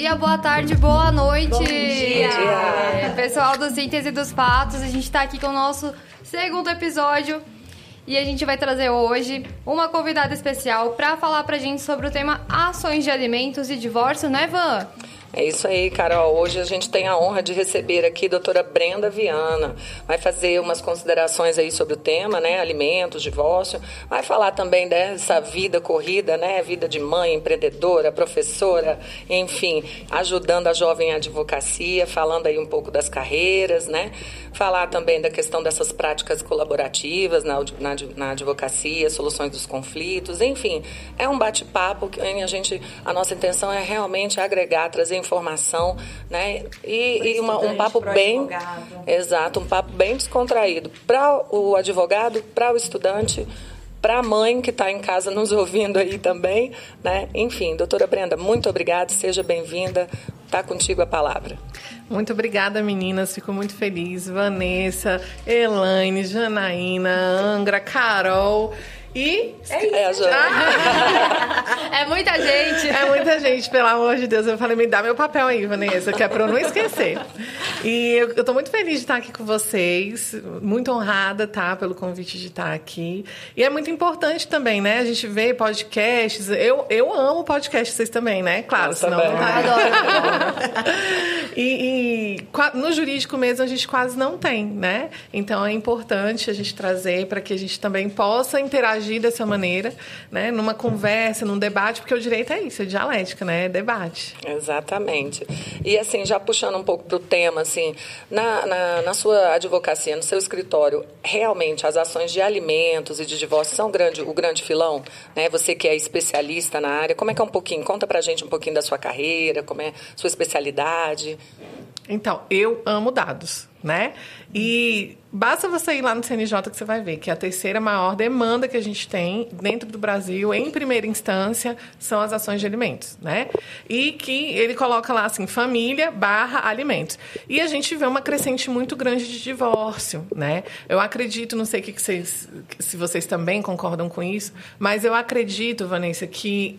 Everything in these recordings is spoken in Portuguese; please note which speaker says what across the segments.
Speaker 1: dia, boa tarde, boa noite. Bom
Speaker 2: dia.
Speaker 1: Pessoal do Síntese dos Fatos, a gente está aqui com o nosso segundo episódio e a gente vai trazer hoje uma convidada especial para falar pra gente sobre o tema ações de alimentos e divórcio, né, Van?
Speaker 2: É isso aí, Carol. Hoje a gente tem a honra de receber aqui a doutora Brenda Viana. Vai fazer umas considerações aí sobre o tema, né? Alimentos, divórcio. Vai falar também dessa vida corrida, né? Vida de mãe, empreendedora, professora, enfim, ajudando a jovem advocacia, falando aí um pouco das carreiras, né? Falar também da questão dessas práticas colaborativas na, na, na advocacia, soluções dos conflitos, enfim. É um bate-papo que a gente, a nossa intenção é realmente agregar, trazer informação, né? E, e uma, um papo bem, advogado. exato, um papo bem descontraído para o advogado, para o estudante, para a mãe que está em casa nos ouvindo aí também, né? Enfim, doutora Brenda, muito obrigada, seja bem-vinda. Está contigo a palavra.
Speaker 3: Muito obrigada, meninas. Fico muito feliz. Vanessa, Elaine, Janaína, Angra, Carol. E
Speaker 1: é isso. É, é muita gente.
Speaker 3: É muita gente, pelo amor de Deus. Eu falei, me dá meu papel aí, Vanessa, que é pra eu não esquecer. E eu, eu tô muito feliz de estar aqui com vocês. Muito honrada, tá? Pelo convite de estar aqui. E é muito importante também, né? A gente vê podcasts. Eu, eu amo podcasts, vocês também, né? Claro,
Speaker 2: senão não.
Speaker 1: Ah, adoro.
Speaker 3: e, e no jurídico mesmo a gente quase não tem, né? Então é importante a gente trazer para que a gente também possa interagir agir dessa maneira, né? Numa conversa, num debate, porque o direito é isso, é dialética, né? É debate.
Speaker 2: Exatamente. E assim, já puxando um pouco para o tema, assim, na, na, na, sua advocacia, no seu escritório, realmente as ações de alimentos e de divórcio são grande, o grande filão? Né? Você que é especialista na área, como é que é um pouquinho? Conta pra gente um pouquinho da sua carreira, como é sua especialidade.
Speaker 3: Então, eu amo dados, né? E basta você ir lá no CNJ que você vai ver que a terceira maior demanda que a gente tem dentro do Brasil, em primeira instância, são as ações de alimentos, né? E que ele coloca lá assim, família barra alimentos. E a gente vê uma crescente muito grande de divórcio, né? Eu acredito, não sei que vocês, se vocês também concordam com isso, mas eu acredito, Vanessa, que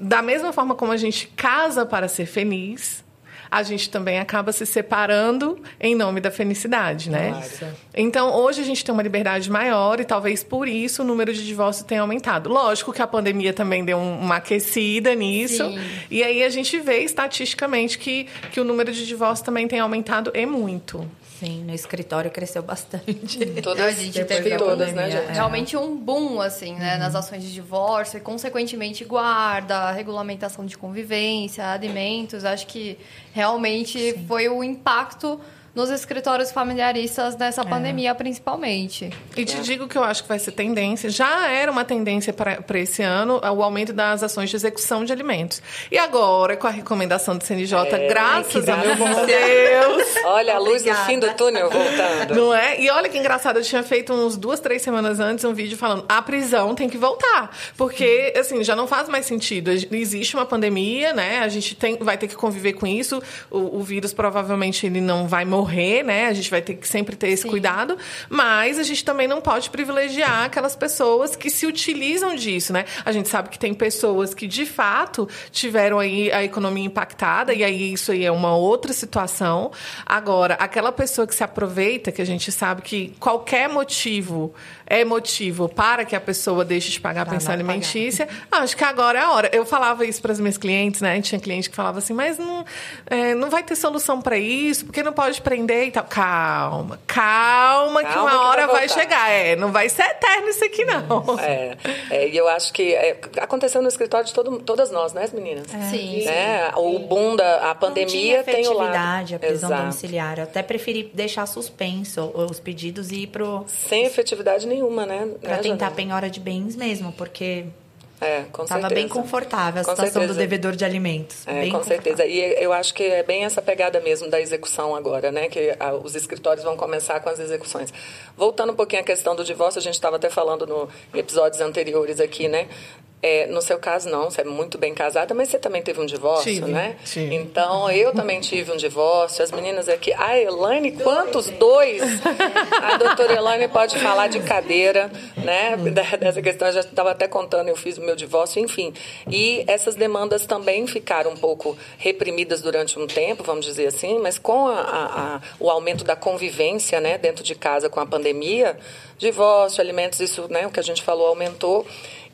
Speaker 3: da mesma forma como a gente casa para ser feliz, a gente também acaba se separando em nome da felicidade, né? Nossa. Então, hoje a gente tem uma liberdade maior e talvez por isso o número de divórcios tenha aumentado. Lógico que a pandemia também deu uma aquecida nisso. Sim. E aí a gente vê estatisticamente que, que o número de divórcios também tem aumentado e muito.
Speaker 4: Sim, no escritório cresceu bastante.
Speaker 1: Todas, a gente teve todas, né, gente? realmente um boom, assim, né? Uhum. Nas ações de divórcio e, consequentemente, guarda, regulamentação de convivência, alimentos. Acho que realmente Sim. foi o impacto nos escritórios familiaristas nessa é. pandemia, principalmente.
Speaker 3: E te digo que eu acho que vai ser tendência, já era uma tendência para esse ano, o aumento das ações de execução de alimentos. E agora, com a recomendação do CNJ, é, graças a meu bom Deus.
Speaker 2: olha a luz no fim do túnel voltando.
Speaker 3: Não é? E olha que engraçado, eu tinha feito uns duas, três semanas antes um vídeo falando a prisão tem que voltar. Porque, assim, já não faz mais sentido. Existe uma pandemia, né? A gente tem, vai ter que conviver com isso. O, o vírus provavelmente ele não vai morrer morrer, né? A gente vai ter que sempre ter esse Sim. cuidado, mas a gente também não pode privilegiar aquelas pessoas que se utilizam disso, né? A gente sabe que tem pessoas que de fato tiveram aí a economia impactada e aí isso aí é uma outra situação. Agora, aquela pessoa que se aproveita, que a gente sabe que qualquer motivo é motivo para que a pessoa deixe de pagar a pensão alimentícia, pagar. acho que agora é a hora. Eu falava isso para as minhas clientes, né? Tinha cliente que falava assim, mas não, é, não vai ter solução para isso, porque não pode prender e tal. Calma, calma, calma que uma que hora vai, vai, chegar. É, não vai ser eterno isso aqui, não.
Speaker 2: É, é e eu acho que é, aconteceu no escritório de todo, todas nós, né, meninas?
Speaker 4: É. Sim.
Speaker 2: Né? O boom da a pandemia tem o lado.
Speaker 4: a prisão Exato. domiciliar. Eu até preferi deixar suspenso os pedidos e ir pro...
Speaker 2: Sem efetividade nenhuma, né?
Speaker 4: Para né, tentar penhora de bens mesmo, porque
Speaker 2: é, com Tava
Speaker 4: bem confortável a com situação certeza. do devedor de alimentos.
Speaker 2: É, com certeza. E eu acho que é bem essa pegada mesmo da execução agora, né? Que a, os escritórios vão começar com as execuções. Voltando um pouquinho à questão do divórcio, a gente estava até falando no episódios anteriores aqui, né? É, no seu caso, não, você é muito bem casada, mas você também teve um divórcio,
Speaker 3: tive,
Speaker 2: né?
Speaker 3: Tive.
Speaker 2: Então, eu também tive um divórcio. As meninas aqui. A Elaine, quantos dois? A doutora Elaine pode falar de cadeira, né? Dessa questão, eu já estava até contando, eu fiz o meu divórcio, enfim. E essas demandas também ficaram um pouco reprimidas durante um tempo, vamos dizer assim, mas com a, a, a, o aumento da convivência, né, dentro de casa com a pandemia, divórcio, alimentos, isso, né, o que a gente falou, aumentou.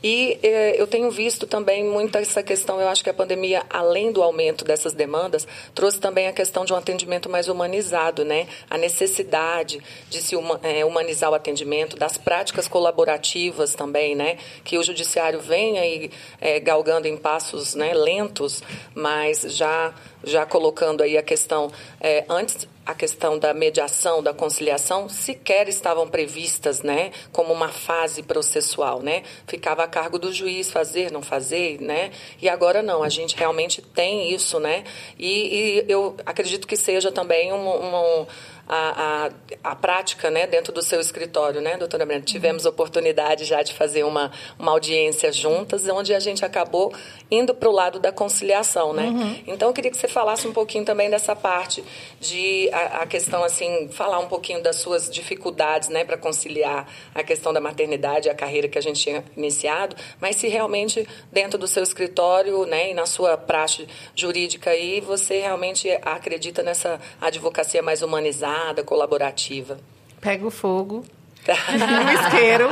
Speaker 2: E eh, eu tenho visto também muito essa questão, eu acho que a pandemia, além do aumento dessas demandas, trouxe também a questão de um atendimento mais humanizado, né? A necessidade de se eh, humanizar o atendimento, das práticas colaborativas também, né? Que o judiciário vem aí eh, galgando em passos né, lentos, mas já, já colocando aí a questão, eh, antes a questão da mediação, da conciliação, sequer estavam previstas, né, como uma fase processual, né? Ficava a cargo do juiz fazer, não fazer, né? E agora não, a gente realmente tem isso, né? E, e eu acredito que seja também um, um a, a, a, prática né, dentro do seu escritório, né, doutora Brenda? Tivemos oportunidade já de fazer uma, uma audiência juntas, onde a gente acabou indo para o lado da conciliação, né? Uhum. Então, eu queria que você falasse um pouquinho também dessa parte de a, a questão, assim, falar um pouquinho das suas dificuldades, né, para conciliar a questão da maternidade, a carreira que a gente tinha iniciado, mas se realmente dentro do seu escritório, né, e na sua praxe jurídica aí, você realmente acredita nessa advocacia mais humanizada, colaborativa.
Speaker 3: Pega o fogo, no isqueiro,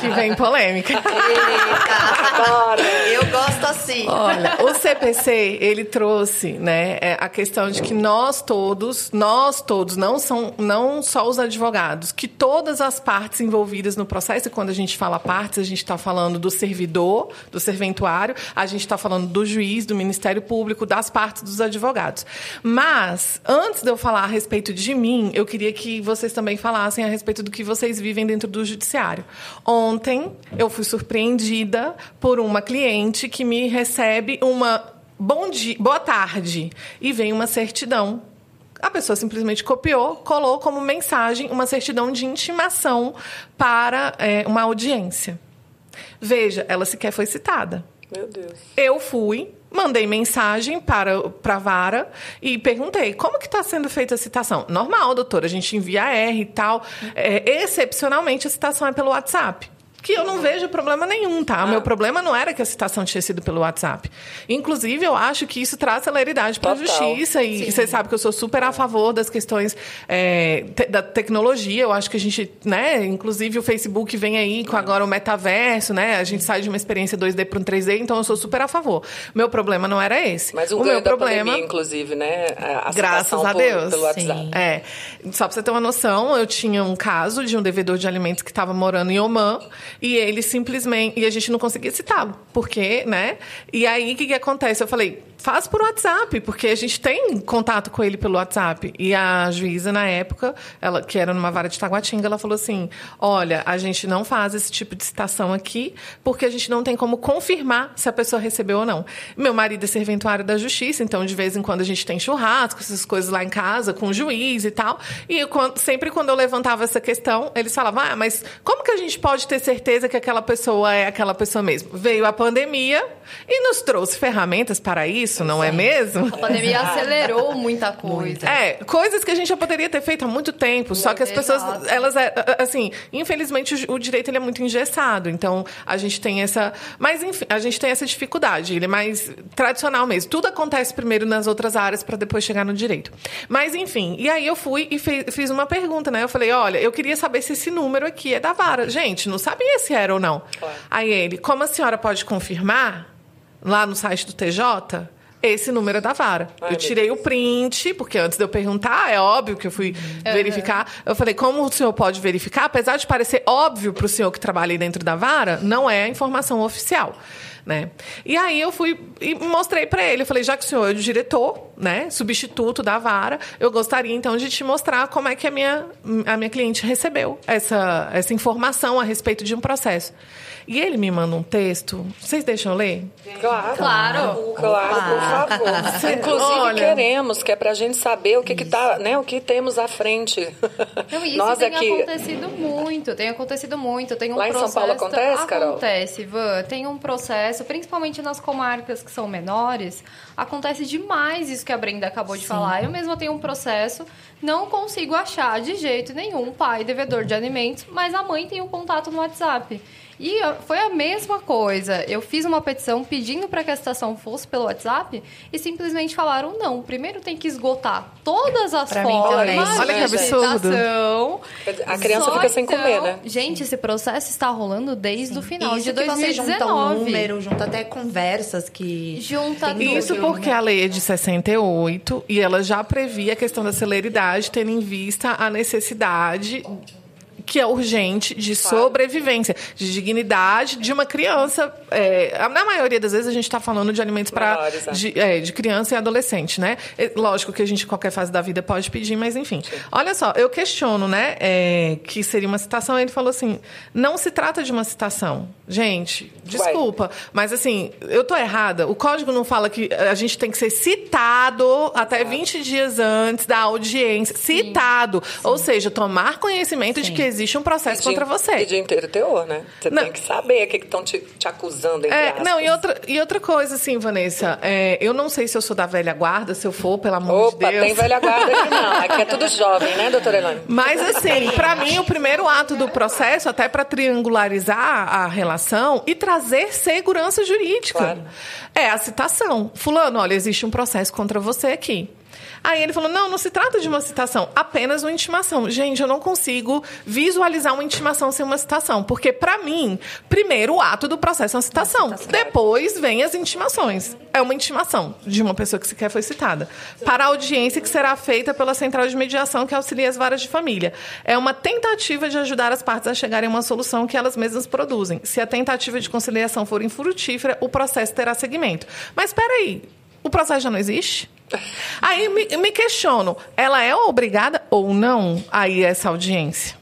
Speaker 3: que vem polêmica.
Speaker 1: Eita, Eu gosto assim.
Speaker 3: Olha, o CPC, ele trouxe né, é, a questão de que nós todos, nós todos, não, são, não só os advogados, que todas as partes envolvidas no processo, e quando a gente fala partes, a gente está falando do servidor, do serventuário, a gente está falando do juiz, do Ministério Público, das partes dos advogados. Mas, antes de eu falar a respeito de mim, eu queria que vocês também falassem a respeito do que vocês vivem vivem dentro do judiciário. Ontem eu fui surpreendida por uma cliente que me recebe uma bom dia, boa tarde e vem uma certidão a pessoa simplesmente copiou, colou como mensagem uma certidão de intimação para é, uma audiência. Veja, ela sequer foi citada.
Speaker 2: Meu Deus.
Speaker 3: Eu fui, mandei mensagem para, para a vara e perguntei como que está sendo feita a citação. Normal, doutora, a gente envia R e tal. É, excepcionalmente, a citação é pelo WhatsApp que eu não vejo problema nenhum, tá? O meu ah. problema não era que a citação tinha sido pelo WhatsApp. Inclusive, eu acho que isso traz celeridade para a justiça. E você sabe que eu sou super a favor das questões é, te, da tecnologia. Eu acho que a gente, né? Inclusive, o Facebook vem aí com agora o metaverso, né? A gente sai de uma experiência 2D para um 3D, então eu sou super a favor. Meu problema não era esse.
Speaker 2: Mas o, o
Speaker 3: meu
Speaker 2: problema, pandemia, inclusive, né?
Speaker 3: A graças a Deus.
Speaker 2: pelo WhatsApp.
Speaker 3: É. Só para você ter uma noção, eu tinha um caso de um devedor de alimentos que estava morando em Oman e ele simplesmente. E a gente não conseguia citá-lo. Porque, né? E aí, o que, que acontece? Eu falei, faz por WhatsApp, porque a gente tem contato com ele pelo WhatsApp. E a juíza, na época, ela que era numa vara de Taguatinga, ela falou assim: olha, a gente não faz esse tipo de citação aqui, porque a gente não tem como confirmar se a pessoa recebeu ou não. Meu marido é serventuário da justiça, então de vez em quando a gente tem churrasco, essas coisas lá em casa, com o juiz e tal. E eu, sempre quando eu levantava essa questão, eles falavam: ah, mas como que a gente pode ter certeza que aquela pessoa é aquela pessoa mesmo? Veio a pandemia e nos trouxe ferramentas para isso isso, não é mesmo?
Speaker 1: A pandemia acelerou muita coisa.
Speaker 3: É, coisas que a gente já poderia ter feito há muito tempo, só que as pessoas, elas, é, assim, infelizmente o direito ele é muito engessado, então a gente tem essa, mas enfim, a gente tem essa dificuldade, ele é mais tradicional mesmo. Tudo acontece primeiro nas outras áreas para depois chegar no direito. Mas enfim, e aí eu fui e fiz uma pergunta, né? Eu falei, olha, eu queria saber se esse número aqui é da vara. Gente, não sabia se era ou não. Claro. Aí ele, como a senhora pode confirmar lá no site do TJ? Esse número é da vara. Ai, eu tirei o print, porque antes de eu perguntar, é óbvio que eu fui uhum. verificar. Eu falei, como o senhor pode verificar? Apesar de parecer óbvio para o senhor que trabalha aí dentro da vara, não é a informação oficial. Né? E aí eu fui e mostrei para ele, eu falei, já que o senhor é o diretor, né, substituto da vara, eu gostaria então de te mostrar como é que a minha, a minha cliente recebeu essa, essa informação a respeito de um processo. E ele me manda um texto. Vocês deixam eu ler?
Speaker 2: Claro.
Speaker 1: Claro.
Speaker 2: Claro, por favor. Inclusive
Speaker 3: Olha.
Speaker 2: queremos, que é pra gente saber o que, que tá, né, o que temos à frente.
Speaker 1: Não, isso
Speaker 2: Nós
Speaker 1: tem
Speaker 2: aqui.
Speaker 1: acontecido muito, tem acontecido muito. Tem um
Speaker 2: Lá em São
Speaker 1: processo,
Speaker 2: Paulo acontece, Carol?
Speaker 1: Acontece, Ivan. Tem um processo, principalmente nas comarcas que são menores, acontece demais isso que a Brenda acabou de falar. Eu mesma tenho um processo, não consigo achar de jeito nenhum pai devedor de alimentos, mas a mãe tem o contato no WhatsApp. E foi a mesma coisa. Eu fiz uma petição pedindo para que a citação fosse pelo WhatsApp e simplesmente falaram não. Primeiro tem que esgotar todas as
Speaker 4: Pra
Speaker 1: formas.
Speaker 3: Olha que absurdo.
Speaker 2: A criança
Speaker 1: Só
Speaker 2: fica sem
Speaker 1: então-
Speaker 2: comer, né?
Speaker 1: Gente, esse processo está rolando desde o final
Speaker 4: Isso
Speaker 1: de
Speaker 4: que você
Speaker 1: 2019.
Speaker 4: junta um número, junta até conversas que...
Speaker 1: Junta
Speaker 4: tem
Speaker 1: tudo.
Speaker 3: Isso porque
Speaker 4: né?
Speaker 3: a lei é de 68 e ela já previa a questão da celeridade, tendo em vista a necessidade que é urgente de sobrevivência, de dignidade de uma criança. É, na maioria das vezes a gente está falando de alimentos para
Speaker 2: é.
Speaker 3: de, é, de criança e adolescente, né? Lógico que a gente, em qualquer fase da vida, pode pedir, mas enfim. Olha só, eu questiono, né? é, que seria uma citação. Ele falou assim: não se trata de uma citação. Gente, desculpa, mas assim, eu tô errada. O código não fala que a gente tem que ser citado até 20 dias antes da audiência. Citado. Ou seja, tomar conhecimento de
Speaker 4: Sim.
Speaker 3: que existe um processo
Speaker 2: de-
Speaker 3: contra você.
Speaker 2: E de inteiro teor, né? Você
Speaker 3: Não.
Speaker 2: tem que saber o que estão te, te acusando,
Speaker 3: É, não, e outra, e outra coisa, assim, Vanessa, é, eu não sei se eu sou da velha guarda, se eu for, pelo amor
Speaker 2: Opa,
Speaker 3: de Deus.
Speaker 2: tem velha guarda aqui não. Aqui é tudo jovem, né, doutora Elaine?
Speaker 3: Mas assim, pra mim, o primeiro ato do processo, até pra triangularizar a relação e trazer segurança jurídica,
Speaker 2: Claro.
Speaker 3: é a citação. Fulano, olha, existe um processo contra você aqui. Aí ele falou: não, não se trata de uma citação, apenas uma intimação. Gente, eu não consigo visualizar uma intimação sem uma citação. Porque, pra mim, primeiro o ato do processo é uma citação. Depois vem as intimações. É uma intimação de uma pessoa que sequer foi citada. Para a audiência que será feita pela central de mediação que auxilia as varas de família. É uma tentativa de ajudar as partes a chegarem a uma solução que elas mesmas produzem. Se a tentativa de conciliação for infrutífera, o processo terá seguimento. Mas espera aí, o processo já não existe? Aí me, me questiono, ela é obrigada ou não a ir a essa audiência?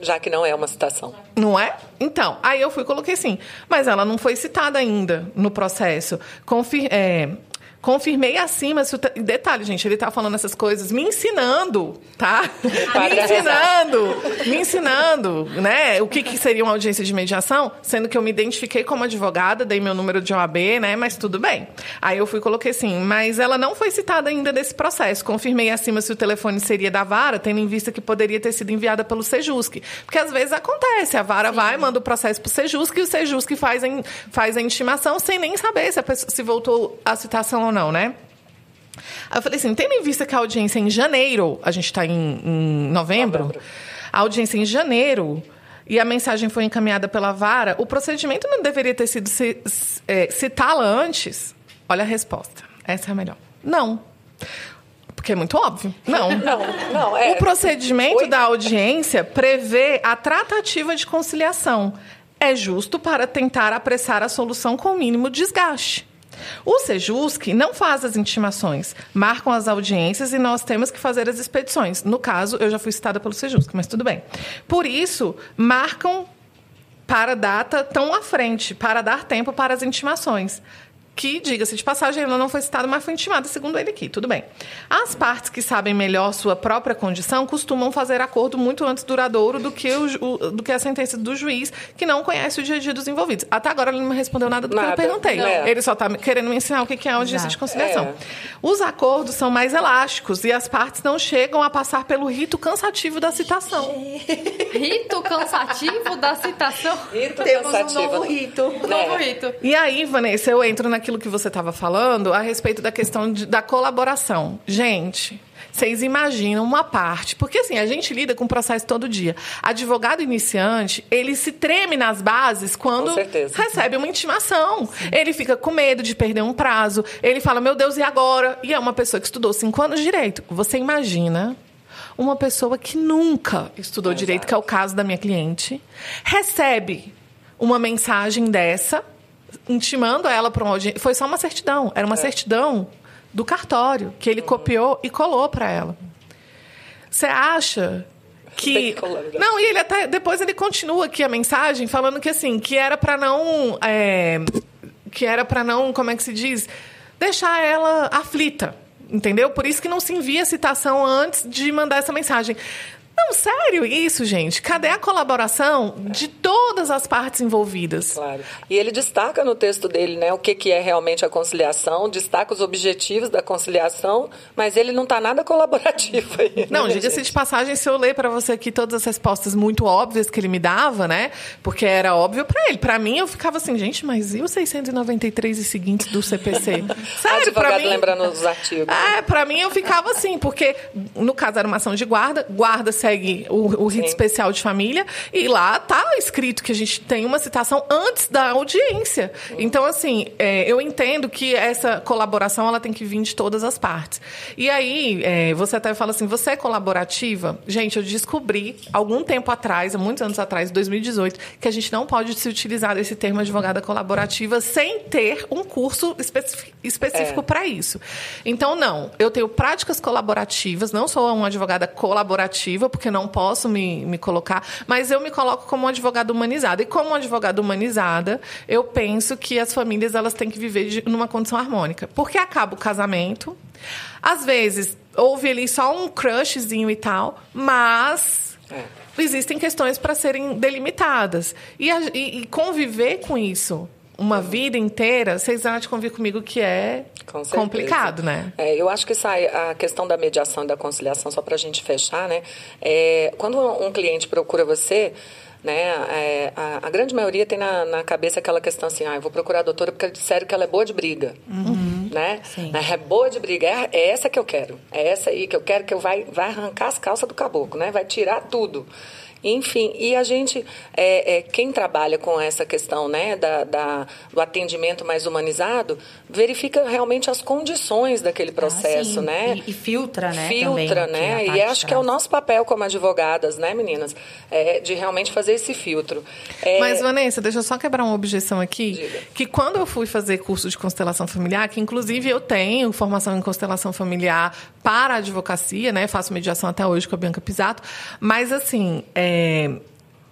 Speaker 2: Já que não é uma citação.
Speaker 3: Não é? Então, aí eu fui e coloquei assim, mas ela não foi citada ainda no processo. Confir, é, confirmei acima. Detalhe, gente, ele tá falando essas coisas me ensinando, tá? me
Speaker 2: Padre
Speaker 3: ensinando, me ensinando, né? O que, que seria uma audiência de mediação, sendo que eu me identifiquei como advogada, dei meu número de OAB, né? Mas tudo bem. Aí eu fui e coloquei assim, mas ela não foi citada ainda nesse processo. Confirmei acima se o telefone seria da vara, tendo em vista que poderia ter sido enviada pelo Sejusc. Porque às vezes acontece, a vara vai, manda o processo pro Sejusc e o Sejusc faz a, in- faz a intimação sem nem saber se, pessoa, se voltou a citação ou não, né? Aí eu falei assim, tendo em vista que a audiência é em janeiro, a gente está em, em novembro,
Speaker 2: Novembro.
Speaker 3: a audiência é em janeiro e a mensagem foi encaminhada pela vara, o procedimento não deveria ter sido é, citá-la antes? Olha a resposta. Essa é a melhor. Não. Porque é muito óbvio. Não.
Speaker 2: Não, não, é.
Speaker 3: O procedimento
Speaker 2: Oi?
Speaker 3: da audiência prevê a tratativa de conciliação. É justo para tentar apressar a solução com o mínimo desgaste. O Sejusc não faz as intimações, marcam as audiências e nós temos que fazer as expedições. No caso, eu já fui citada pelo Sejusc, mas tudo bem. Por isso, marcam para data tão à frente, para dar tempo para as intimações. Que, diga-se de passagem, ela não foi citada, mas foi intimada, segundo ele aqui. Tudo bem. As partes que sabem melhor sua própria condição costumam fazer acordo muito antes duradouro do que, o, do que a sentença do juiz, que não conhece o dia a dia dos envolvidos. Até agora ele não me respondeu nada do que eu
Speaker 2: Nada.
Speaker 3: perguntei.
Speaker 2: Não.
Speaker 3: Ele só está querendo me ensinar o que que é a audiência
Speaker 4: Exato.
Speaker 3: de conciliação.
Speaker 2: É.
Speaker 3: Os acordos são mais elásticos e as partes não chegam a passar pelo rito cansativo da citação.
Speaker 1: Rito cansativo da citação.
Speaker 2: Rito
Speaker 4: Temos um
Speaker 2: cansativo.
Speaker 4: novo rito.
Speaker 1: Novo rito.
Speaker 3: E aí, Vanessa, eu entro naquilo que você estava falando a respeito da questão de- da colaboração. Gente, vocês imaginam uma parte, porque assim, a gente lida com o processo todo dia. Advogado iniciante, ele se treme nas bases quando recebe uma intimação. Ele fica com medo de perder um prazo. Ele fala, meu Deus, e agora? E é uma pessoa que estudou cinco anos de direito. Você imagina uma pessoa que nunca estudou direito, que é o caso da minha cliente, recebe uma mensagem dessa, intimando ela para uma audiência. Foi só uma certidão, era uma certidão do cartório, que ele copiou e colou para ela. Você acha que não e ele até depois ele continua aqui a mensagem falando que assim que era para não é, que era para não como é que se diz deixar ela aflita entendeu por isso que não se envia a citação antes de mandar essa mensagem não, sério isso, gente. Cadê a colaboração de todas as partes envolvidas?
Speaker 2: Claro. E ele destaca no texto dele, né, o que, que é realmente a conciliação, destaca os objetivos da conciliação, mas ele não está nada colaborativo aí.
Speaker 3: Não, né, diga-se de passagem, se eu ler para você aqui todas as respostas muito óbvias que ele me dava, né? Porque era óbvio para ele. Para mim, eu ficava assim, gente, mas e os 693 e seguintes do CPC?
Speaker 2: Sério, para mim. lembrando os artigos.
Speaker 3: É, para mim eu ficava assim, porque no caso era uma ação de guarda, guarda segue o, o rito Sim. especial de família e lá tá escrito que a gente tem uma citação antes da audiência. Sim. Então, assim, é, eu entendo que essa colaboração ela tem que vir de todas as partes. E aí, é, você até fala assim, você é colaborativa? Gente, eu descobri algum tempo atrás, há muitos anos atrás, 2018, que a gente não pode se utilizar desse termo advogada colaborativa sem ter um curso específico é. para isso. Então, não, eu tenho práticas colaborativas, não sou uma advogada colaborativa, porque não posso me, me colocar, mas eu me coloco como uma advogada humanizada. E como advogada humanizada, eu penso que as famílias elas têm que viver de, numa condição harmônica. Porque acaba o casamento, às vezes houve ali só um crushzinho e tal, mas é. existem questões para serem delimitadas. E, e, e conviver com isso uma vida inteira, vocês vão de convir comigo que é Com complicado, né?
Speaker 2: É, eu acho que sai a questão da mediação e da conciliação, só para a gente fechar, né? É, quando um cliente procura você, né? É, a, a, grande maioria tem na, na, cabeça aquela questão assim, ah, eu vou procurar a doutora porque disseram que ela é boa de briga, uhum. né? Sim. É boa de briga, é, é, essa que eu quero, é essa aí que eu quero que eu vai, vai arrancar as calças do caboclo, né? Vai tirar tudo. Enfim, e a gente, é, é, quem trabalha com essa questão né, da, da, do atendimento mais humanizado, verifica realmente as condições daquele ah, processo, ah, né?
Speaker 4: E, e, filtra, né?
Speaker 2: Filtra, né? E acho que é o nosso papel como advogadas, né, meninas? É, de realmente fazer esse filtro.
Speaker 3: É... Mas, Vanessa, deixa eu só quebrar uma objeção aqui. Diga. Que quando eu fui fazer curso de constelação familiar, que inclusive eu tenho formação em constelação familiar para a advocacia, né? Faço mediação até hoje com a Bianca Pisato. Mas, assim, é,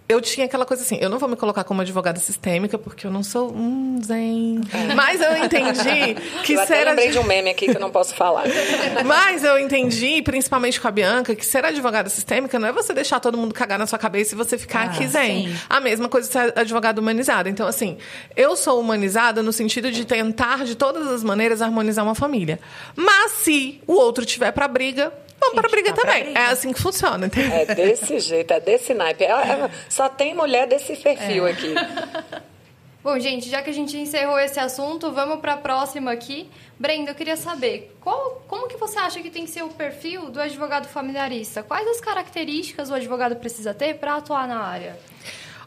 Speaker 3: eu tinha aquela coisa assim, eu não vou me colocar como advogada sistêmica, porque eu não sou um zen. É. Mas eu entendi que
Speaker 2: eu
Speaker 3: ser.
Speaker 2: Eu lembrei de um meme aqui que eu não posso falar.
Speaker 3: Mas eu entendi, principalmente com a Bianca, que ser advogada sistêmica não é você deixar todo mundo cagar na sua cabeça e você ficar ah, aqui zen. Sim. A mesma coisa ser advogada humanizada. Então, assim, eu sou humanizada no sentido de tentar, de todas as maneiras, harmonizar uma família. Mas se o outro tiver para briga, Vamos para briga tá também. Briga. É assim que funciona. Entendeu?
Speaker 2: É desse jeito, é desse naipe. É, é, só tem mulher desse perfil é. aqui.
Speaker 1: Bom, gente, já que a gente encerrou esse assunto, vamos para a próxima aqui. Brenda, eu queria saber, qual, como que você acha que tem que ser o perfil do advogado familiarista? Quais as características o advogado precisa ter para atuar na área?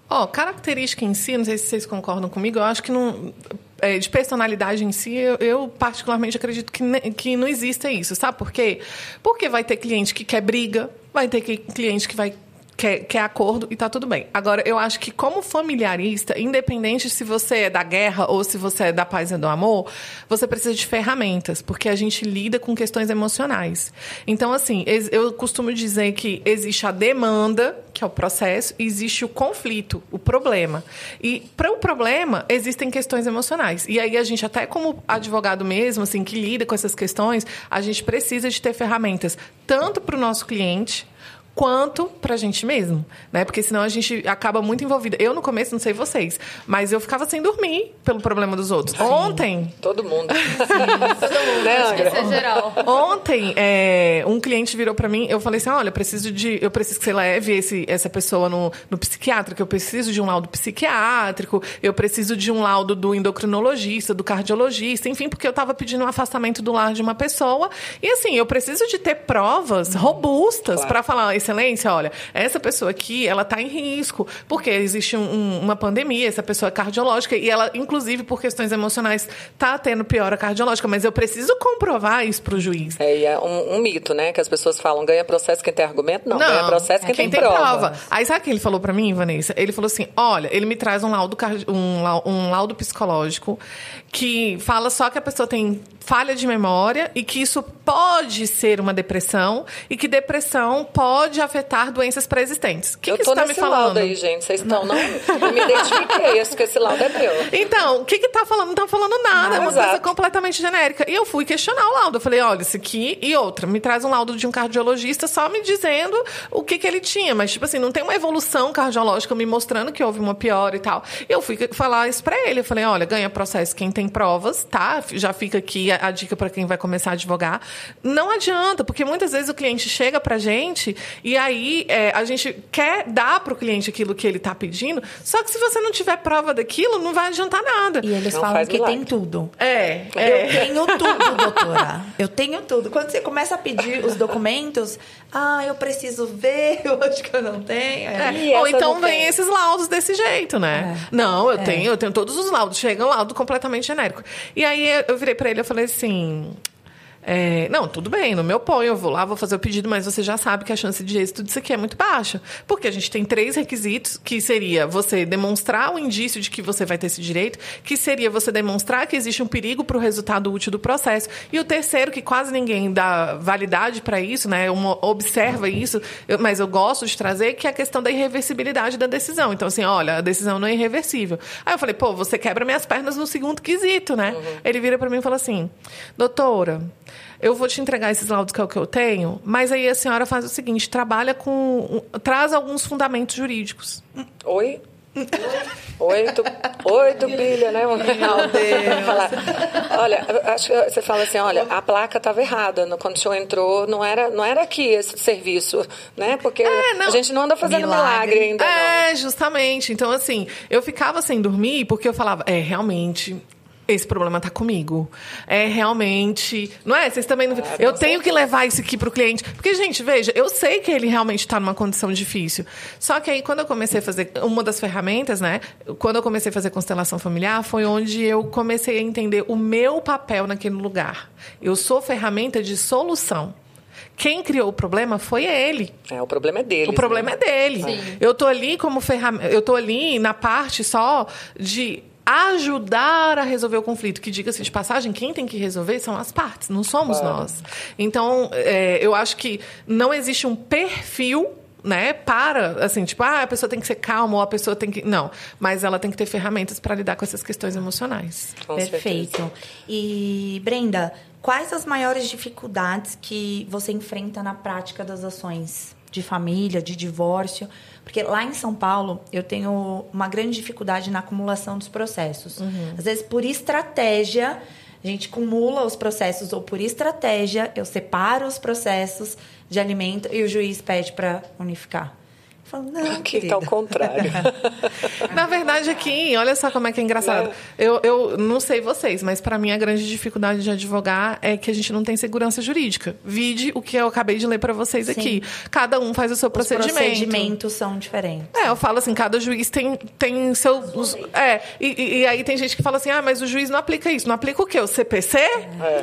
Speaker 3: Ó, oh, característica em si, não sei se vocês concordam comigo, eu acho que não é, de personalidade em si, eu, eu, particularmente acredito que, que não exista isso. Sabe por quê? Porque vai ter cliente que quer briga, vai ter cliente que vai quer, quer acordo e tá tudo bem. Agora, eu acho que como familiarista, independente se você é da guerra ou se você é da paz e do amor, você precisa de ferramentas, porque a gente lida com questões emocionais. Então, assim, eu costumo dizer que existe a demanda, que é o processo, e existe o conflito, o problema. E para o problema, existem questões emocionais. E aí a gente, até como advogado mesmo, assim, que lida com essas questões, a gente precisa de ter ferramentas tanto para o nosso cliente, quanto pra gente mesmo, né? Porque senão a gente acaba muito envolvida. Eu no começo, não sei vocês, mas eu ficava sem dormir pelo problema dos outros. Sim. Ontem...
Speaker 2: Todo mundo. Sim, todo mundo.
Speaker 1: Né, Acho que isso é geral.
Speaker 3: Ontem, é, um cliente virou pra mim, eu falei assim, olha, eu preciso de... Eu preciso que você leve esse, essa pessoa no, no psiquiátrico, eu preciso de um laudo psiquiátrico, eu preciso de um laudo do endocrinologista, do cardiologista, enfim, porque eu tava pedindo um afastamento do lar de uma pessoa. E assim, eu preciso de ter provas robustas claro. para falar excelência, olha, essa pessoa aqui, ela está em risco, porque existe um, uma pandemia, essa pessoa é cardiológica, e ela, inclusive, por questões emocionais, está tendo piora cardiológica, mas eu preciso comprovar isso para o juiz.
Speaker 2: É, e é um, um, mito, né, que as pessoas falam, ganha processo quem tem argumento? Não, não ganha processo quem, é quem tem, tem prova. prova.
Speaker 3: Aí sabe o que ele falou para mim, Vanessa? Ele falou assim, olha, ele me traz um laudo, um laudo psicológico que fala só que a pessoa tem falha de memória e que isso pode ser uma depressão e que depressão pode afetar doenças pré-existentes. O que,
Speaker 2: eu
Speaker 3: que está me falando?
Speaker 2: laudo aí, gente. Vocês estão, não? Eu me identifiquei, acho que esse laudo é meu.
Speaker 3: Então, o que que tá falando? Não tá falando nada, é uma
Speaker 2: exato.
Speaker 3: coisa completamente genérica. E eu fui questionar o laudo. Eu falei, olha, isso aqui e outra. Me traz um laudo de um cardiologista só me dizendo o que que ele tinha. Mas, tipo assim, não tem uma evolução cardiológica me mostrando que houve uma pior e tal. E eu fui falar isso pra ele. Eu falei, olha, ganha processo quem tem provas, tá? Já fica aqui a, a dica para quem vai começar a advogar. Não adianta, porque muitas vezes o cliente chega pra gente e aí é, a gente quer dar pro cliente aquilo que ele tá pedindo, só que se você não tiver prova daquilo, não vai adiantar nada.
Speaker 4: E eles
Speaker 2: Não
Speaker 4: falam que
Speaker 2: milagre.
Speaker 4: tem tudo.
Speaker 3: É,
Speaker 4: Eu
Speaker 3: é.
Speaker 4: tenho tudo, doutora. Eu tenho tudo. Quando você começa a pedir os documentos, ah, eu preciso ver, eu acho que eu não tenho.
Speaker 3: É.
Speaker 2: E
Speaker 3: Ou então vem
Speaker 2: tem?
Speaker 3: esses laudos desse jeito, né? Não, eu tenho, eu tenho todos os laudos. Chega um laudo completamente genérico. E aí eu virei pra ele e falei assim. É, não, tudo bem, no meu ponho, eu vou lá, vou fazer o pedido, mas você já sabe que a chance de êxito disso aqui é muito baixa. Porque a gente tem três requisitos, que seria você demonstrar o indício de que você vai ter esse direito, que seria você demonstrar que existe um perigo para o resultado útil do processo, e o terceiro, que quase ninguém dá validade para isso, né? Uma, observa isso, eu- mas eu gosto de trazer, que é a questão da irreversibilidade da decisão. Então, assim, olha, a decisão não é irreversível. Aí eu falei, pô, você quebra minhas pernas no segundo quesito, né? Ele vira para mim e fala assim, doutora, eu vou te entregar esses laudos que é o que eu tenho, mas aí a senhora faz o seguinte, trabalha com... traz alguns fundamentos jurídicos.
Speaker 2: Oi? Oito, oito bilha, né? Meu Deus. Olha, acho que você fala assim, olha, a placa estava errada. no- Quando o senhor entrou, não era, não era aqui esse serviço, né? Porque
Speaker 3: não.
Speaker 2: a gente não anda fazendo milagre,
Speaker 4: Milagre.
Speaker 2: ainda, não.
Speaker 3: É, justamente. Então, assim, eu ficava sem dormir porque eu falava, é, realmente. Esse problema tá comigo. É realmente. Não é? Vocês também não. eu tenho que levar isso aqui pro cliente. Porque, gente, veja, eu sei que ele realmente tá numa condição difícil. Só que aí, quando eu comecei a fazer. Uma das ferramentas, né? Quando eu comecei a fazer constelação familiar, foi onde eu comecei a entender o meu papel naquele lugar. Eu sou ferramenta de solução. Quem criou o problema foi ele.
Speaker 2: É, o problema é dele.
Speaker 3: O problema é dele.
Speaker 1: Sim.
Speaker 3: Eu tô ali como ferramenta. Eu tô ali na parte só de ajudar a resolver o conflito. Que diga-se de passagem, quem tem que resolver são as partes, não somos nós. Então, é, eu acho que não existe um perfil. Né, para, assim, tipo, ah, a pessoa tem que ser calma ou a pessoa tem que. Não, mas ela tem que ter ferramentas para lidar com essas questões emocionais.
Speaker 2: Com
Speaker 4: Perfeito.
Speaker 2: certeza.
Speaker 4: E, Brenda, quais as maiores dificuldades que você enfrenta na prática das ações de família, de divórcio? Porque lá em São Paulo, eu tenho uma grande dificuldade na acumulação dos processos. Às vezes, por estratégia, a gente acumula os processos, ou por estratégia, eu separo os processos de alimento e o juiz pede para unificar. Falo, não,
Speaker 2: Aqui tá ao contrário.
Speaker 3: Na verdade, aqui, olha só como é que é engraçado. Eu, eu não sei vocês, mas para mim a grande dificuldade de advogar é que a gente não tem segurança jurídica. Vide o que eu acabei de ler para vocês
Speaker 4: Sim.
Speaker 3: aqui. Cada um faz o seu
Speaker 4: Os
Speaker 3: procedimento.
Speaker 4: procedimentos são diferentes.
Speaker 3: É, eu falo assim, cada juiz tem, tem seu. os- é, e, e- aí tem gente que fala assim, ah, mas o juiz não aplica isso. Não aplica o quê? O CPC?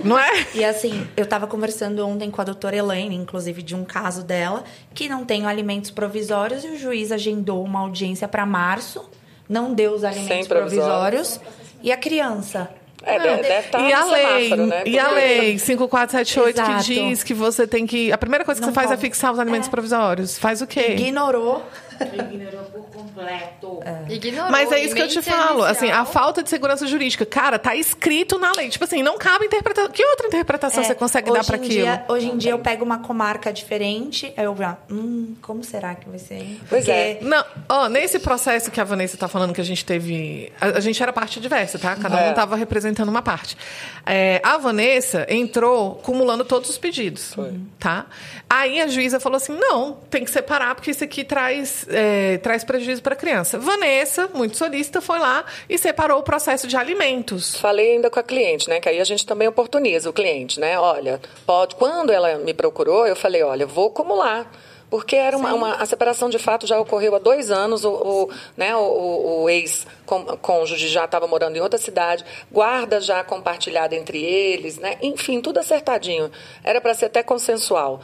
Speaker 3: Não é?
Speaker 4: E assim, eu estava conversando ontem com a doutora Elaine, inclusive de um caso dela, que não tem alimentos provisórios e o juiz agendou uma audiência para março, não deu os alimentos
Speaker 2: provisórios.
Speaker 4: provisórios. E a criança?
Speaker 2: É, deve, deve estar
Speaker 3: e a lei,
Speaker 2: semáforo, né?
Speaker 3: e a lei 5478
Speaker 4: Exato.
Speaker 3: que diz que você tem que. A primeira coisa que
Speaker 4: Não
Speaker 3: você faz é
Speaker 4: pode.
Speaker 3: fixar os alimentos
Speaker 4: É.
Speaker 3: provisórios. Faz o quê?
Speaker 4: Ignorou.
Speaker 5: Ignorou por completo.
Speaker 1: Ignorou.
Speaker 3: Mas é isso que eu te falo, assim, a falta de segurança jurídica, cara, tá escrito na lei. Tipo assim, não cabe interpretação. Que outra interpretação
Speaker 4: É,
Speaker 3: você consegue dar
Speaker 4: hoje
Speaker 3: para
Speaker 4: em
Speaker 3: aquilo?
Speaker 4: dia- hoje em dia eu pego uma comarca diferente, aí eu já, hum, como será que vai ser?
Speaker 2: Pois é.
Speaker 3: Não, ó, nesse processo que a Vanessa tá falando que a gente teve. A, a gente era parte diversa, tá? Cada
Speaker 2: É.
Speaker 3: um tava representando uma parte. É, a Vanessa entrou cumulando todos os pedidos. Tá? Aí a juíza falou assim: não, tem que separar, porque isso aqui traz, é, traz prejuízo para a criança. Vanessa, muito solícita, foi lá e separou o processo de alimentos.
Speaker 2: Falei ainda com a cliente, né? Que aí a gente também oportuniza o cliente, né? Olha, pode. Quando ela me procurou, eu falei, olha, vou acumular. Porque era uma, uma- a separação de fato já ocorreu há dois anos, o, o, né, o, o- o ex-cônjuge já estava morando em outra cidade, guarda já compartilhada entre eles, né? Enfim, tudo acertadinho. Era para ser até consensual.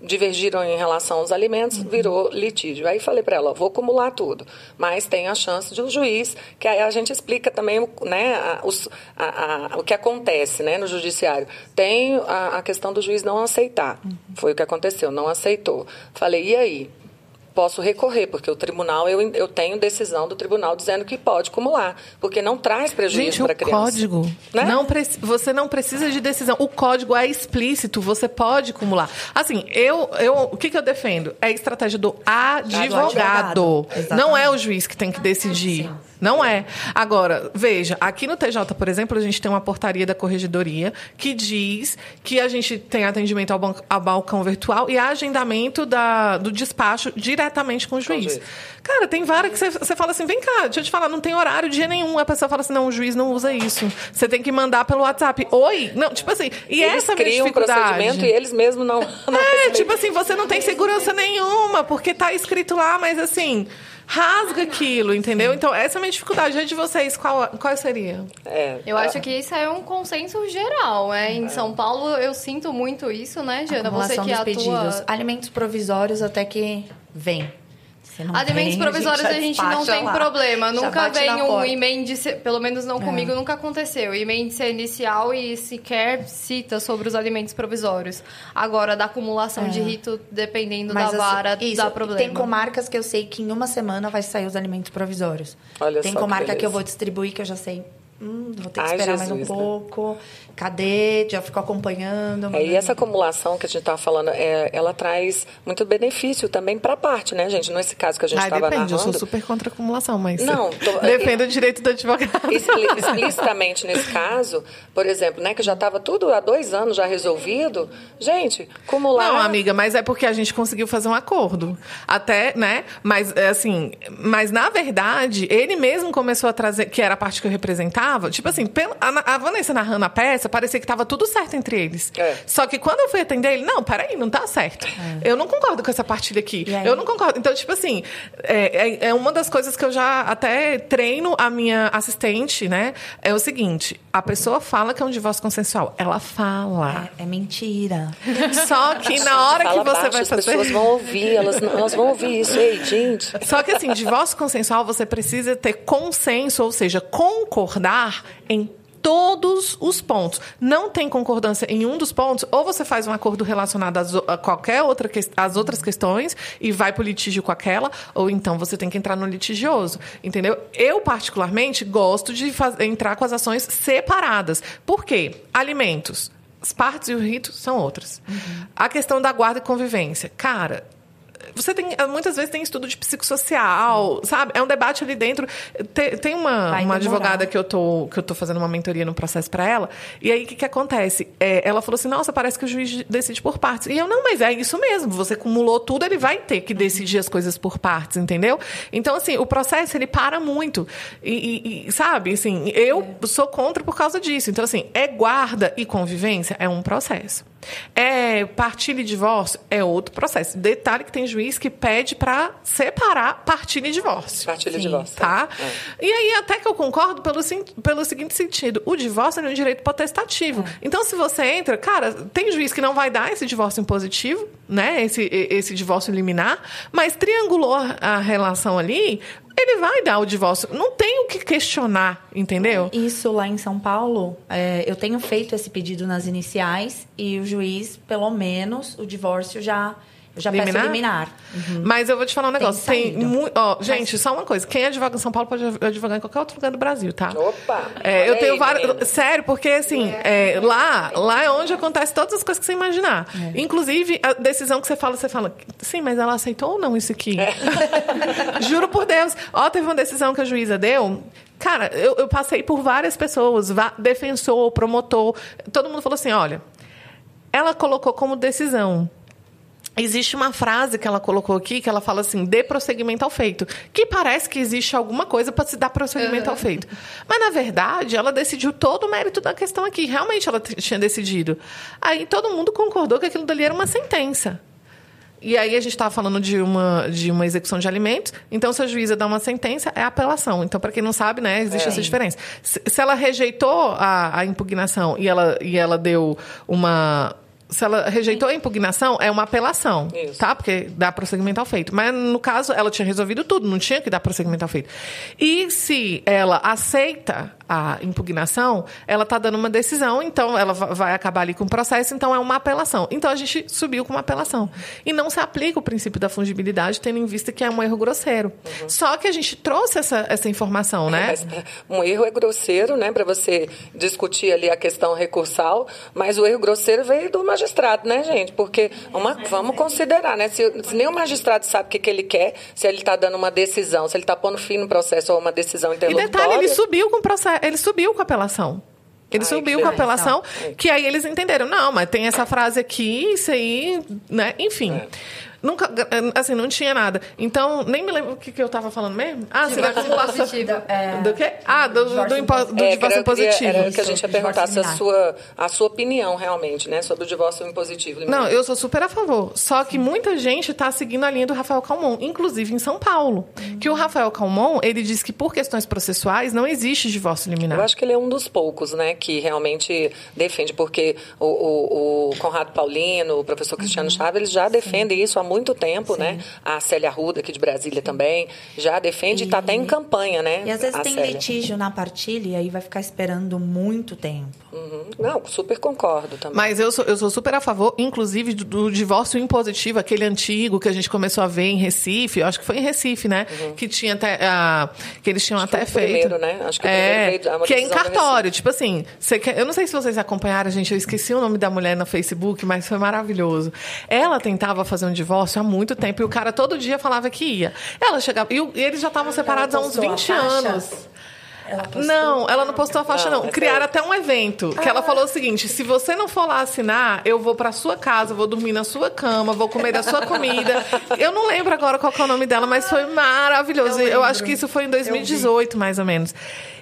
Speaker 2: Divergiram em relação aos alimentos, virou litígio. Aí falei para ela, vou acumular tudo, mas tem a chance de um juiz, que aí a gente explica também né, a, os, a, a, o que acontece né, no judiciário. Tem a, questão do juiz não aceitar. Foi o que aconteceu, não aceitou. Falei, e aí? Posso recorrer, porque o tribunal, eu, eu tenho decisão do tribunal dizendo que pode acumular, porque não traz prejuízo para a criança.
Speaker 3: código, né? não você não precisa de decisão. O código é explícito, você pode acumular. Assim, eu, eu o que, que eu defendo? É a estratégia do advogado. Do advogado. Não é o juiz que tem que decidir. Não é. Agora, veja, aqui no TJ, por exemplo, a gente tem uma portaria da corregedoria que diz que a gente tem atendimento ao, ao balcão virtual e agendamento da, do despacho diretamente com o juiz. Cara, tem várias que você fala assim, vem cá, deixa eu te falar, não tem horário dia nenhum. A pessoa fala assim, não, o juiz não usa isso. Você tem que mandar pelo WhatsApp. Oi? Não, tipo assim, e
Speaker 2: eles
Speaker 3: essa
Speaker 2: criam um procedimento e eles mesmos não... não
Speaker 3: é, tipo assim, você não tem segurança nenhuma, porque tá escrito lá, mas assim rasga aquilo, entendeu? Então, essa é a minha dificuldade. Diante de vocês, qual, qual seria?
Speaker 1: É, eu acho que isso é um consenso geral, é. Em é. São Paulo, eu sinto muito isso, né, Jana? Você que atua... Pedidos.
Speaker 4: Alimentos provisórios até que vem.
Speaker 1: Alimentos tem, provisórios a gente, a gente não tem lá. problema. Já nunca vem um emende, pelo menos não é. comigo, nunca aconteceu. Emende inicial e sequer cita sobre os alimentos provisórios. Agora, da acumulação é. de rito, dependendo Mas, da assim, vara, isso, dá problema.
Speaker 4: Tem comarcas que eu sei que em uma semana vai sair os alimentos provisórios. Olha tem comarca que, que eu vou distribuir que eu já sei Hum, vou ter que Ai, esperar Jesus, mais um né? pouco. Cadê? Já ficou acompanhando.
Speaker 2: É, e essa acumulação que a gente estava falando, é, ela traz muito benefício também para a parte, né, gente? Nesse caso que a gente estava
Speaker 3: narrando.
Speaker 2: Depende, eu
Speaker 3: sou super contra a acumulação, mas não, tô, defendo o direito do advogado.
Speaker 2: Explicitamente nesse caso, por exemplo, né, que já estava tudo há dois anos já resolvido. Gente, acumular.
Speaker 3: Não, amiga, mas é porque a gente conseguiu fazer um acordo. Até, né? Mas é, assim, mas na verdade, ele mesmo começou a trazer, que era a parte que eu representava tava, tipo assim, a, a Vanessa narrando a peça, parecia que tava tudo certo entre eles. É. Só que quando eu fui atender ele, não, peraí, não tá certo. É. Eu não concordo com essa partilha aqui. Eu não concordo. Então, tipo assim, é, é, é, uma das coisas que eu já até treino a minha assistente, né? É o seguinte: a pessoa fala que é um divórcio consensual. Ela fala.
Speaker 4: É, é mentira.
Speaker 3: Só que na hora que você
Speaker 2: baixo,
Speaker 3: vai fazer.
Speaker 2: As pessoas vão ouvir, elas, elas vão ouvir isso. Ei, gente.
Speaker 3: Só que assim, divórcio consensual, você precisa ter consenso, ou seja, concordar em todos os pontos. Não tem concordância em um dos pontos, ou você faz um acordo relacionado a qualquer outra às outras questões e vai para o litígio com aquela, ou então você tem que entrar no litigioso, entendeu? Eu particularmente gosto de entrar com as ações separadas. Por quê? Alimentos. As partes e o rito são outras. Uhum. A questão da guarda e convivência. Cara, você tem, muitas vezes tem estudo de psicossocial, sabe? É um debate ali dentro. Tem, tem uma, uma advogada que eu, tô, que eu tô fazendo uma mentoria no processo para ela, e aí o que, que acontece? É, ela falou assim: nossa, parece que o juiz decide por partes. E eu, não, mas é isso mesmo. Você acumulou tudo, ele vai ter que decidir as coisas por partes, entendeu? Então, assim, o processo ele para muito. E, e, e sabe, assim, eu é. sou contra por causa disso. Então, assim, é guarda e convivência, é um processo. É partilha e divórcio é outro processo. Detalhe que tem juiz que pede para separar partilha e divórcio.
Speaker 2: Partilha e divórcio.
Speaker 3: Tá? É. E aí, até que eu concordo pelo, pelo seguinte sentido: o divórcio é um direito potestativo. É. Então, se você entra, cara, tem juiz que não vai dar esse divórcio impositivo, né? Esse, esse divórcio liminar, mas triangulou a relação ali, ele vai dar o divórcio. Não tem o que questionar, entendeu?
Speaker 4: Isso lá em São Paulo, é, eu tenho feito esse pedido nas iniciais e o juiz, pelo menos, o divórcio já já liminar? peço liminar.
Speaker 3: Uhum. Mas eu vou te falar um negócio. Tem, tem muito. Ó, gente, Mas... só uma coisa. Quem advoga em São Paulo pode advogar em qualquer outro lugar do Brasil, tá?
Speaker 2: Opa!
Speaker 3: É, eu tenho vários. Sério, porque assim, é, lá, lá é onde acontece todas as coisas que você imaginar. É. Inclusive, a decisão que você fala, você fala, sim, mas ela aceitou ou não isso aqui? É. Juro por Deus. Ó, teve uma decisão que a juíza deu Cara, eu, eu, passei por várias pessoas, defensor, promotor. Todo mundo falou assim: olha, ela colocou como decisão Existe uma frase que ela colocou aqui que ela fala assim: dê prosseguimento ao feito. Que parece que existe alguma coisa para se dar prosseguimento uhum. ao feito. Mas, na verdade, ela decidiu todo o mérito da questão aqui. Realmente ela tinha decidido. Aí todo mundo concordou que aquilo dali era uma sentença. E aí a gente estava falando de uma, de uma execução de alimentos. Então, se a juíza dá uma sentença, é apelação. Então, para quem não sabe, né, existe é. essa diferença. Se, se ela rejeitou a, a impugnação e ela, e ela deu uma se ela rejeitou a impugnação, é uma apelação,
Speaker 2: Isso.
Speaker 3: tá? Porque dá prosseguimento ao feito. Mas, no caso, ela tinha resolvido tudo, não tinha que dar prosseguimento ao feito. E se ela aceita a impugnação, ela está dando uma decisão, então ela va- vai acabar ali com o processo, então é uma apelação. Então a gente subiu com uma apelação. E não se aplica o princípio da fungibilidade, tendo em vista que é um erro grosseiro. Só que a gente trouxe essa, essa informação, né?
Speaker 2: Mas é, um erro é grosseiro, né, para você discutir ali a questão recursal, mas o erro grosseiro veio do magistrado, né, gente? Porque uma, vamos considerar, né? Se, se nem o magistrado sabe o que, que ele quer, se ele está dando uma decisão, se ele está pondo fim no processo ou uma decisão
Speaker 3: E
Speaker 2: interlocutória.
Speaker 3: detalhe, ele subiu com o processo, ele subiu com a apelação. Ele
Speaker 2: Ai,
Speaker 3: subiu com a apelação,
Speaker 2: Ai.
Speaker 3: que aí eles entenderam. Não, mas tem essa frase aqui, isso aí, né? Enfim.
Speaker 2: É.
Speaker 3: Nunca, assim, não tinha nada. Então, nem me lembro o que, que eu tava falando mesmo. Ah, sim, da
Speaker 1: Divórcio
Speaker 3: acumulação-
Speaker 1: impositivo.
Speaker 3: Do quê? Ah, do, do,
Speaker 4: Divórcio
Speaker 3: impo, do
Speaker 2: É,
Speaker 3: divórcio
Speaker 2: eu queria-
Speaker 3: impositivo.
Speaker 2: era o que a gente ia perguntar, se a sua, a sua opinião realmente, né, sobre o divórcio impositivo.
Speaker 3: Não, eu sou super a favor. Só que muita gente está seguindo a linha do Rafael Calmon, inclusive em São Paulo. Que o Rafael Calmon, ele diz que por questões processuais não existe divórcio liminar.
Speaker 2: Eu acho que ele é um dos poucos, né, que realmente defende, porque o, o, o Conrado Paulino, o professor
Speaker 3: Uhum.
Speaker 2: Cristiano Chaves, eles já defendem isso há muito tempo, né? A Célia Arruda, aqui de Brasília também, já defende e está até em campanha, né?
Speaker 4: E às vezes
Speaker 2: a
Speaker 4: tem
Speaker 2: Célia.
Speaker 4: litígio na partilha e aí vai ficar esperando muito tempo.
Speaker 2: Uhum. Não, super concordo também.
Speaker 3: Mas eu sou, eu sou super a favor, inclusive, do, do divórcio impositivo, aquele antigo que a gente começou a ver em Recife, eu acho que foi em Recife, né? Que tinha até. ah, que eles tinham
Speaker 2: Uhum. que
Speaker 3: até feito.
Speaker 2: primeiro, né? Acho que o
Speaker 3: é,
Speaker 2: veio-
Speaker 3: que é em cartório. Tipo assim, você quer- eu não sei se vocês acompanharam, gente, eu esqueci o nome da mulher no Facebook, mas foi maravilhoso. Ela tentava fazer um divórcio há muito tempo e o cara todo dia falava que ia. Ela chegava. E, eles já estavam separados há uns
Speaker 4: postou a
Speaker 3: 20
Speaker 4: faixa?
Speaker 3: anos.
Speaker 4: Ela postou-
Speaker 3: Não, ela não postou a faixa,
Speaker 2: Não,
Speaker 3: não.
Speaker 2: é
Speaker 3: Criaram até um evento. Que ela falou o seguinte: se você não for lá assinar, eu vou pra sua casa, vou dormir na sua cama, vou comer da sua comida. Eu não lembro agora qual é o nome dela, mas foi maravilhoso. Eu, acho que isso foi em 2018, mais ou menos.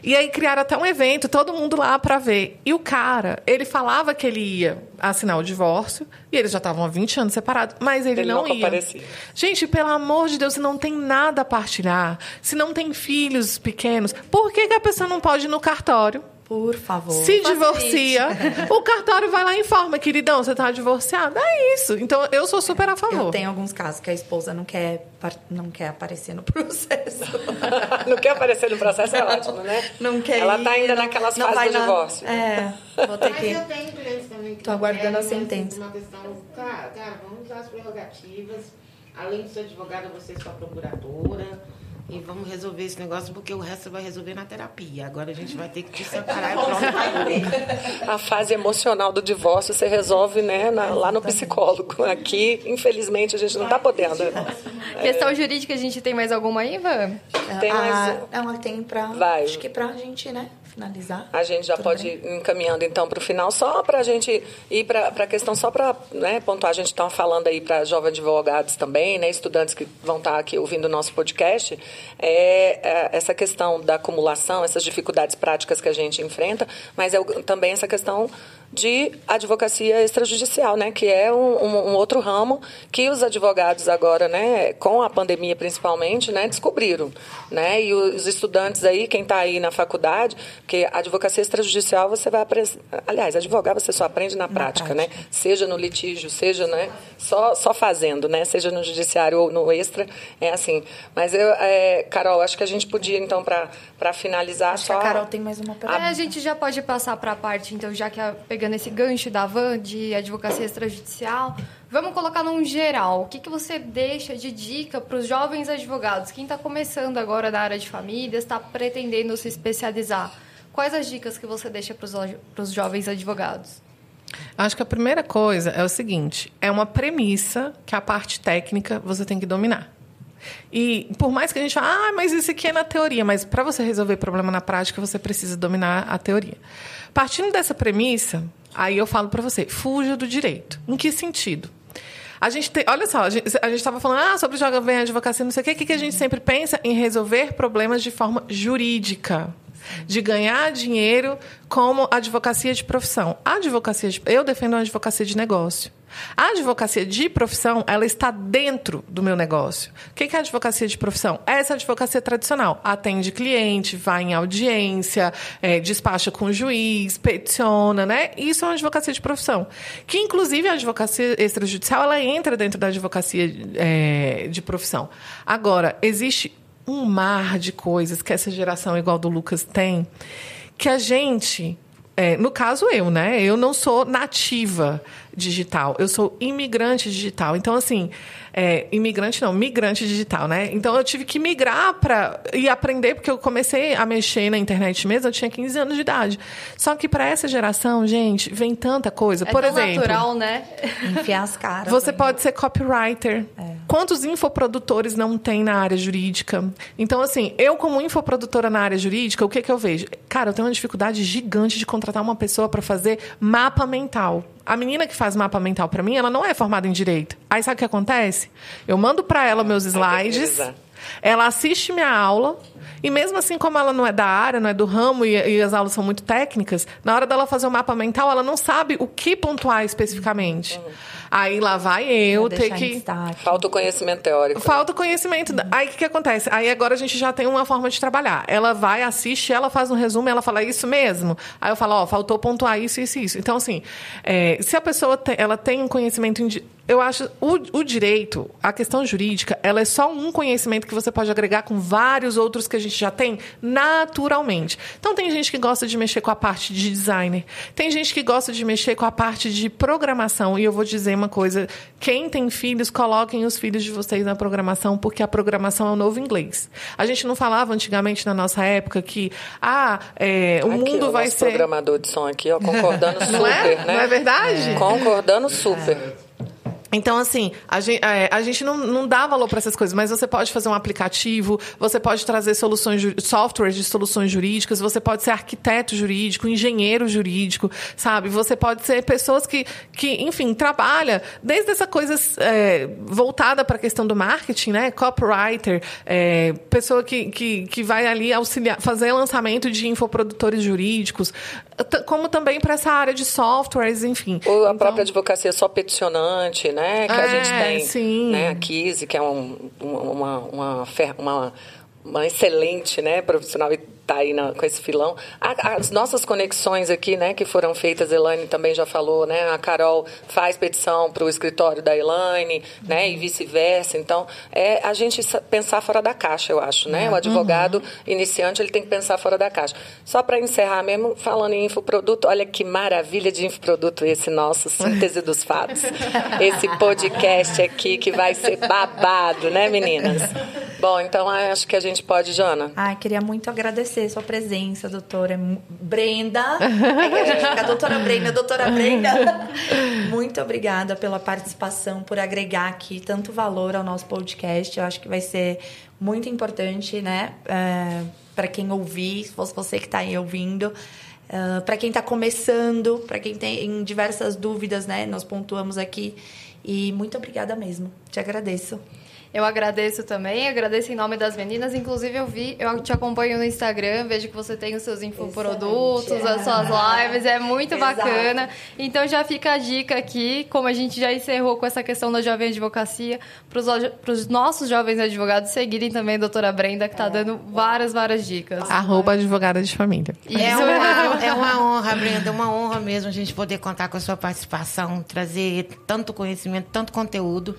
Speaker 3: E aí criaram até um evento, todo mundo lá pra ver. E o cara, ele falava que ele ia assinar o divórcio, e eles já estavam há 20 anos separados, mas ele,
Speaker 2: Ele
Speaker 3: não ia.
Speaker 2: comparecia.
Speaker 3: Gente, pelo amor de Deus, se não tem nada a partilhar, se não tem filhos pequenos, por que, que a pessoa não pode ir no cartório?
Speaker 4: Por favor.
Speaker 3: Se divorcia, o cartório vai lá e informa, queridão, você tá divorciado. É isso. Então, eu sou super a favor.
Speaker 4: Eu tenho alguns casos que a esposa não quer, não quer aparecer no processo.
Speaker 2: não quer aparecer no processo, é ótimo, né?
Speaker 4: Não quer
Speaker 2: Ela tá ainda
Speaker 4: não-
Speaker 2: naquelas
Speaker 4: não
Speaker 2: fases do
Speaker 4: na-
Speaker 2: divórcio.
Speaker 4: É, vou ter
Speaker 5: Mas
Speaker 4: que...
Speaker 5: eu tenho clientes também que
Speaker 4: Tô aguardando a sentença.
Speaker 5: Uma questão, cara, cara, vamos usar as prerrogativas. Além de ser advogada, você é sua procuradora. E vamos resolver esse negócio, porque o resto vai resolver na terapia. Agora a gente vai ter que te separar e pronto.
Speaker 2: A fase emocional do divórcio você resolve né, na- lá no psicólogo. Aqui, infelizmente, a gente não está podendo.
Speaker 1: Questão jurídica, a gente tem mais alguma aí, Ivan?
Speaker 2: Tem mais
Speaker 4: Ah. Ela tem pra...
Speaker 2: Vai.
Speaker 4: Acho que pra gente, né, finalizar.
Speaker 2: A gente já
Speaker 4: Tudo
Speaker 2: pode
Speaker 4: bem?
Speaker 2: ir encaminhando então para o final, só para a gente ir para a questão, só para né, pontuar, a gente está falando aí para jovens advogados também, né, estudantes que vão estar aqui ouvindo o nosso podcast, é, é, essa questão da acumulação, essas dificuldades práticas que a gente enfrenta, mas é também essa questão de advocacia extrajudicial, né, que é um, um- um outro ramo que os advogados agora, né, com a pandemia principalmente, né, descobriram, né, e os estudantes aí, quem está aí na faculdade, porque a advocacia extrajudicial você vai aprender, aliás, advogar você só aprende na, prática, né, seja no litígio, seja, né, só só fazendo, né, seja no judiciário ou no extra, é assim. Mas eu, é, Carol, acho que a gente podia então para para finalizar
Speaker 4: Acho que
Speaker 2: só
Speaker 4: a Carol tem mais uma pergunta.
Speaker 1: É, a gente já pode passar para a parte, então, já que a, pegando esse gancho da van de advocacia extrajudicial, vamos colocar num geral. O que, que você deixa de dica para os jovens advogados? Quem está começando agora na área de família, está pretendendo se especializar? Quais as dicas que você deixa para os jovens advogados?
Speaker 3: Acho que a primeira coisa é o seguinte: é uma premissa que a parte técnica você tem que dominar. E por mais que a gente fale, ah, mas isso aqui é na teoria, mas para você resolver problema na prática, você precisa dominar a teoria. Partindo dessa premissa, aí eu falo para você, fuja do direito. Em que sentido? A gente tem, olha só, a gente estava falando ah, sobre jovem advocacia, não sei o quê. O que, que a gente sempre pensa em resolver problemas de forma jurídica. de ganhar dinheiro como advocacia de profissão. A advocacia de, eu defendo uma advocacia de negócio. A advocacia de profissão, ela está dentro do meu negócio. O que é a advocacia de profissão? Essa advocacia tradicional. Atende cliente, vai em audiência, é, despacha com o juiz, peticiona, né? Isso é uma advocacia de profissão. Que, inclusive, a advocacia extrajudicial, ela entra dentro da advocacia é, de profissão. Agora, existe um mar de coisas que essa geração igual do Lucas tem, que a gente é, no caso, eu, né? Eu não sou nativa digital, eu sou imigrante digital. Então, assim, é, imigrante não, migrante digital, né? Então, eu tive que migrar para e aprender, porque eu comecei a mexer na internet mesmo, eu tinha 15 anos de idade. Só que para essa geração, gente, vem tanta coisa.
Speaker 1: É
Speaker 3: Por
Speaker 1: tão
Speaker 3: exemplo.
Speaker 1: natural, né?
Speaker 4: Enfiar as caras.
Speaker 3: Você pode ser copywriter.
Speaker 4: É.
Speaker 3: Quantos infoprodutores não tem na área jurídica? Então, assim, eu, como infoprodutora na área jurídica, o que, que eu vejo? Cara, eu tenho uma dificuldade gigante de contratar uma pessoa para fazer mapa mental. A menina que faz mapa mental para mim, ela não é formada em direito. Aí sabe o que acontece? Eu mando para ela meus slides, ela assiste minha aula, e mesmo assim, como ela não é da área, não é do ramo e, e, as aulas são muito técnicas, na hora dela fazer o mapa mental, ela não sabe o que pontuar especificamente. Uhum. Aí lá vai eu ter que.
Speaker 2: Falta o conhecimento teórico.
Speaker 3: Falta o conhecimento. Uhum. Aí o que, que acontece? Aí agora a gente já tem uma forma de trabalhar. Ela vai, assiste, ela faz um resumo, ela fala isso mesmo. Aí eu falo, ó, faltou pontuar isso, isso, isso. Então, assim, é, se a pessoa tem, ela tem um conhecimento eu acho o, o direito, a questão jurídica, ela é só um conhecimento que você pode agregar com vários outros que a gente já tem naturalmente. Então tem gente que gosta de mexer com a parte de designer, tem gente que gosta de mexer com a parte de programação. E eu vou dizer uma coisa: quem tem filhos, coloquem os filhos de vocês na programação, porque a programação é o novo inglês. A gente não falava antigamente na nossa época que ah, é, o
Speaker 2: aqui,
Speaker 3: mundo
Speaker 2: o
Speaker 3: vai ser.
Speaker 2: programador de som aqui, ó, concordando super,
Speaker 3: não é?
Speaker 2: né?
Speaker 3: Não é verdade?
Speaker 2: É. Concordando super.
Speaker 3: Então, assim, a gente, é, a gente não, não dá valor para essas coisas, mas você pode fazer um aplicativo, você pode trazer soluções, softwares de soluções jurídicas, você pode ser arquiteto jurídico, engenheiro jurídico, sabe? Você pode ser pessoas que, que enfim, trabalha desde essa coisa é, voltada para a questão do marketing, né? Copywriter, é, pessoa que, que, que vai ali auxiliar, fazer lançamento de infoprodutores jurídicos, como também para essa área de softwares, enfim.
Speaker 2: Ou a então, própria advocacia só peticionante, né? Que é, a gente tem.
Speaker 3: Sim.
Speaker 2: Né? A Kise, que é um, uma, uma, uma, uma excelente né, profissional e está aí na, com esse filão. As nossas conexões aqui, né, que foram feitas, Elaine também já falou, né? A Carol faz petição para o escritório da Elaine, uhum. né? E vice-versa. Então, é a gente pensar fora da caixa, eu acho, né? É. O advogado uhum. iniciante, ele tem que pensar fora da caixa. Só para encerrar mesmo, falando em infoproduto, olha que maravilha de infoproduto esse nosso, Síntese dos Fatos. Esse podcast aqui que vai ser babado, né, meninas? Bom, então acho que a gente pode, Jana.
Speaker 4: Ai, queria muito agradecer agradecer sua presença, doutora Brenda. É que a gente fica, doutora Brenda, doutora Brenda. Muito obrigada pela participação, por agregar aqui tanto valor ao nosso podcast. Eu acho que vai ser muito importante, né? É, para quem ouvir, se fosse você que está aí ouvindo. Uh, para quem está começando, para quem tem diversas dúvidas, né? Nós pontuamos aqui. E muito obrigada mesmo. Te agradeço.
Speaker 1: Eu agradeço também, agradeço em nome das meninas. Inclusive, eu vi, eu te acompanho no Instagram, vejo que você tem os seus infoprodutos, Excelente. as suas lives, é muito Exato. bacana. Então já fica a dica aqui, como a gente já encerrou com essa questão da jovem advocacia, para os nossos jovens advogados seguirem também a doutora Brenda, que está é. dando várias, várias dicas.
Speaker 3: Arroba advogada de família.
Speaker 5: É uma, é uma honra, Brenda, é uma honra mesmo a gente poder contar com a sua participação, trazer tanto conhecimento, tanto conteúdo.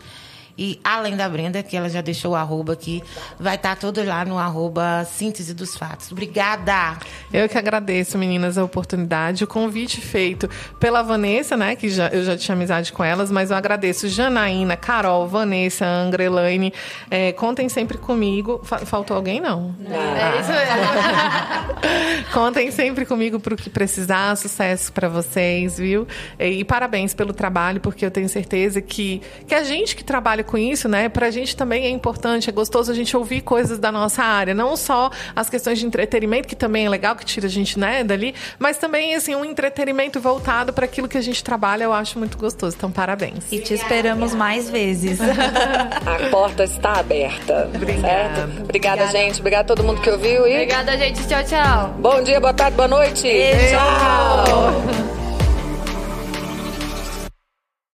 Speaker 5: E além da Brenda, que ela já deixou o arroba aqui, vai estar tá tudo lá no arroba Síntese dos Fatos. Obrigada!
Speaker 3: Eu que agradeço, meninas, a oportunidade, o convite feito pela Vanessa, né? Que já, eu já tinha amizade com elas, mas eu agradeço Janaína, Carol, Vanessa, Angra, Elaine. É, contem sempre comigo. Faltou alguém, não?
Speaker 1: Não. É isso mesmo.
Speaker 3: contem sempre comigo para o que precisar. Sucesso para vocês, viu? E, e parabéns pelo trabalho, porque eu tenho certeza que, que a gente que trabalha com isso, né? Pra gente também é importante, é gostoso a gente ouvir coisas da nossa área, não só as questões de entretenimento, que também é legal, que tira a gente, né, dali, mas também, assim, um entretenimento voltado para aquilo que a gente trabalha, eu acho muito gostoso. Então, parabéns.
Speaker 4: E te esperamos mais vezes.
Speaker 2: a porta está aberta.
Speaker 3: Obrigada.
Speaker 2: Certo? Obrigada,
Speaker 4: Obrigada.
Speaker 2: gente. Obrigada a todo mundo que ouviu e
Speaker 1: Obrigada, gente. Tchau, tchau.
Speaker 2: bom dia, boa tarde, boa noite.
Speaker 4: Beijo.
Speaker 2: Tchau.